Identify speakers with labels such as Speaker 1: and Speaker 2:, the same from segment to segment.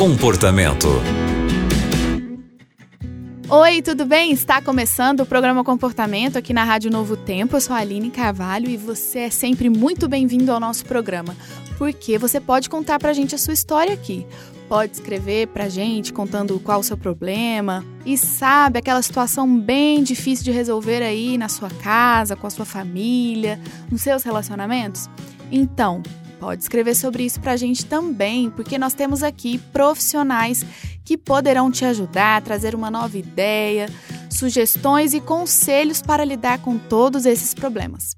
Speaker 1: Comportamento.
Speaker 2: Oi, tudo bem? Está começando o programa Comportamento aqui na Rádio Novo Tempo. Eu sou a Aline Carvalho e você é sempre muito bem-vindo ao nosso programa, porque você pode contar pra gente a sua história aqui. Pode escrever pra gente contando qual o seu problema e sabe aquela situação bem difícil de resolver aí na sua casa, com a sua família, nos seus relacionamentos? Então, Pode escrever sobre isso para a gente também, porque nós temos aqui profissionais que poderão te ajudar, trazer uma nova ideia, sugestões e conselhos para lidar com todos esses problemas.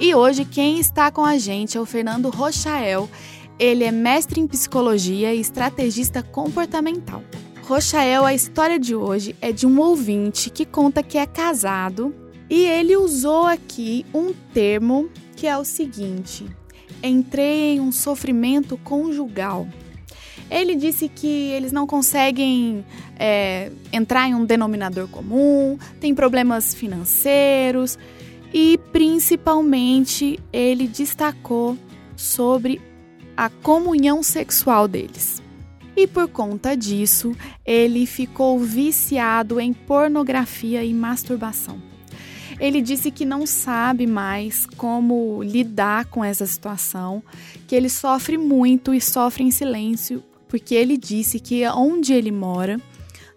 Speaker 2: E hoje quem está com a gente é o Fernando Rochael. Ele é mestre em psicologia e estrategista comportamental. Rochael, a história de hoje é de um ouvinte que conta que é casado e ele usou aqui um termo que é o seguinte: entrei em um sofrimento conjugal. Ele disse que eles não conseguem é, entrar em um denominador comum, tem problemas financeiros e, principalmente, ele destacou sobre a comunhão sexual deles. E por conta disso, ele ficou viciado em pornografia e masturbação. Ele disse que não sabe mais como lidar com essa situação, que ele sofre muito e sofre em silêncio, porque ele disse que onde ele mora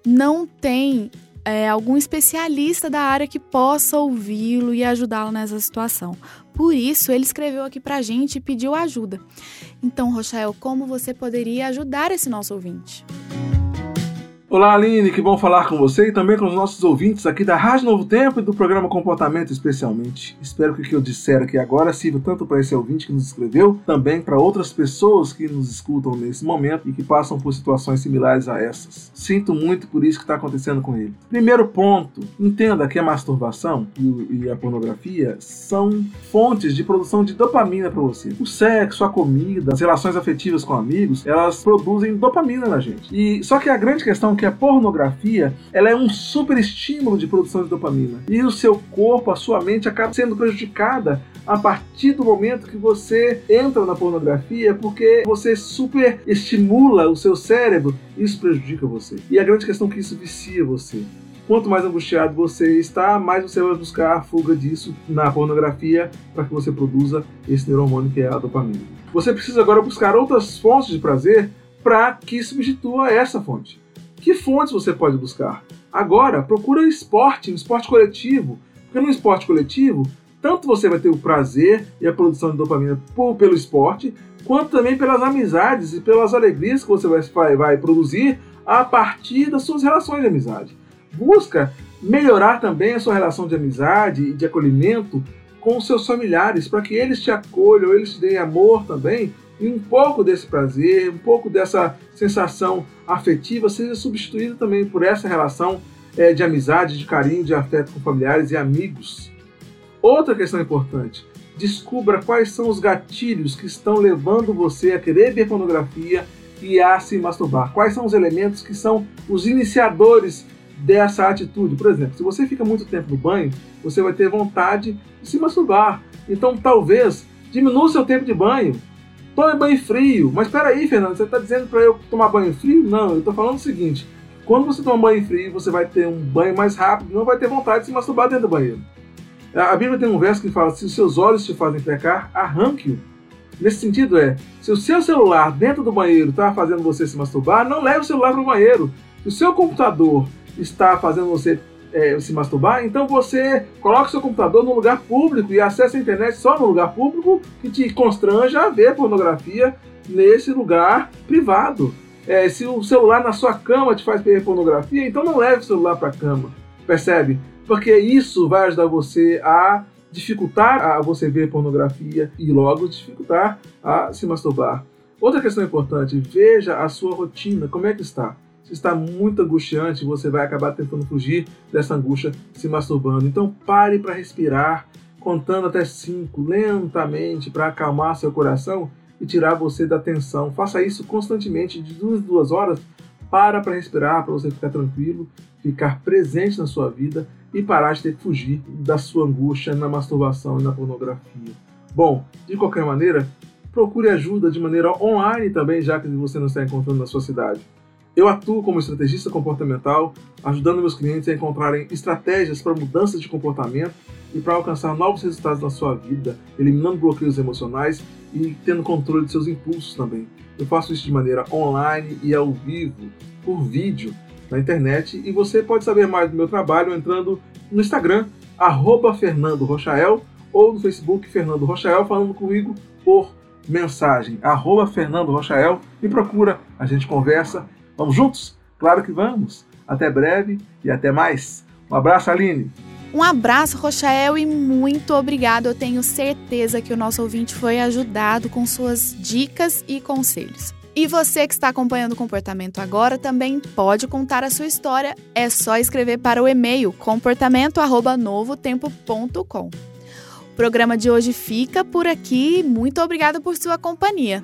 Speaker 2: não tem é, algum especialista da área que possa ouvi-lo e ajudá-lo nessa situação. Por isso, ele escreveu aqui para a gente e pediu ajuda. Então, Rochael, como você poderia ajudar esse nosso ouvinte?
Speaker 3: Olá, Aline, que bom falar com você e também com os nossos ouvintes aqui da Rádio Novo Tempo e do programa Comportamento especialmente. Espero que o que eu disser aqui agora sirva tanto para esse ouvinte que nos escreveu, também para outras pessoas que nos escutam nesse momento e que passam por situações similares a essas. Sinto muito por isso que está acontecendo com ele. Primeiro ponto, entenda que a masturbação e a pornografia são fontes de produção de dopamina para você. O sexo, a comida, as relações afetivas com amigos, elas produzem dopamina na gente. E só que a grande questão que a pornografia ela é um super estímulo de produção de dopamina. E o seu corpo, a sua mente acaba sendo prejudicada a partir do momento que você entra na pornografia, porque você super estimula o seu cérebro, isso prejudica você. E a grande questão é que isso vicia você. Quanto mais angustiado você está, mais você vai buscar a fuga disso na pornografia para que você produza esse neurohormônio que é a dopamina. Você precisa agora buscar outras fontes de prazer para que substitua essa fonte. Que fontes você pode buscar? Agora, procura esporte, um esporte coletivo. Porque no esporte coletivo, tanto você vai ter o prazer e a produção de dopamina por, pelo esporte, quanto também pelas amizades e pelas alegrias que você vai, vai produzir a partir das suas relações de amizade. Busca melhorar também a sua relação de amizade e de acolhimento com os seus familiares, para que eles te acolham, eles te deem amor também, e um pouco desse prazer, um pouco dessa sensação afetiva seja substituída também por essa relação é, de amizade, de carinho, de afeto com familiares e amigos. Outra questão importante: descubra quais são os gatilhos que estão levando você a querer ver pornografia e a se masturbar. Quais são os elementos que são os iniciadores dessa atitude? Por exemplo, se você fica muito tempo no banho, você vai ter vontade de se masturbar. Então, talvez diminua o seu tempo de banho Tome banho frio. Mas peraí, Fernando, você está dizendo para eu tomar banho frio? Não, eu estou falando o seguinte: quando você toma banho frio, você vai ter um banho mais rápido, não vai ter vontade de se masturbar dentro do banheiro. A Bíblia tem um verso que fala: se os seus olhos te fazem pecar, arranque-o. Nesse sentido é, se o seu celular dentro do banheiro está fazendo você se masturbar, não leve o celular para o banheiro. Se o seu computador está fazendo você é, se masturbar, então você coloca seu computador no lugar público e acessa a internet só no lugar público que te constranja a ver pornografia nesse lugar privado. É, se o celular na sua cama te faz ver pornografia, então não leve o celular para a cama. Percebe? Porque isso vai ajudar você a dificultar a você ver pornografia e logo dificultar a se masturbar. Outra questão importante, veja a sua rotina, como é que está se está muito angustiante, você vai acabar tentando fugir dessa angústia se masturbando. Então pare para respirar, contando até cinco lentamente para acalmar seu coração e tirar você da tensão. Faça isso constantemente, de duas duas horas. Para para respirar, para você ficar tranquilo, ficar presente na sua vida e parar de ter que fugir da sua angústia na masturbação e na pornografia. Bom, de qualquer maneira, procure ajuda de maneira online também, já que você não está encontrando na sua cidade. Eu atuo como estrategista comportamental, ajudando meus clientes a encontrarem estratégias para mudanças de comportamento e para alcançar novos resultados na sua vida, eliminando bloqueios emocionais e tendo controle de seus impulsos também. Eu faço isso de maneira online e ao vivo, por vídeo, na internet, e você pode saber mais do meu trabalho entrando no Instagram, arroba Fernando Rochael, ou no Facebook Fernando Rochael, falando comigo por mensagem, arroba Fernando Rochael, me procura, a gente conversa. Vamos juntos? Claro que vamos! Até breve e até mais. Um abraço, Aline!
Speaker 2: Um abraço, Rochael, e muito obrigado. Eu tenho certeza que o nosso ouvinte foi ajudado com suas dicas e conselhos. E você que está acompanhando o comportamento agora também pode contar a sua história. É só escrever para o e-mail comportamento@novotempo.com. O programa de hoje fica por aqui. Muito obrigada por sua companhia.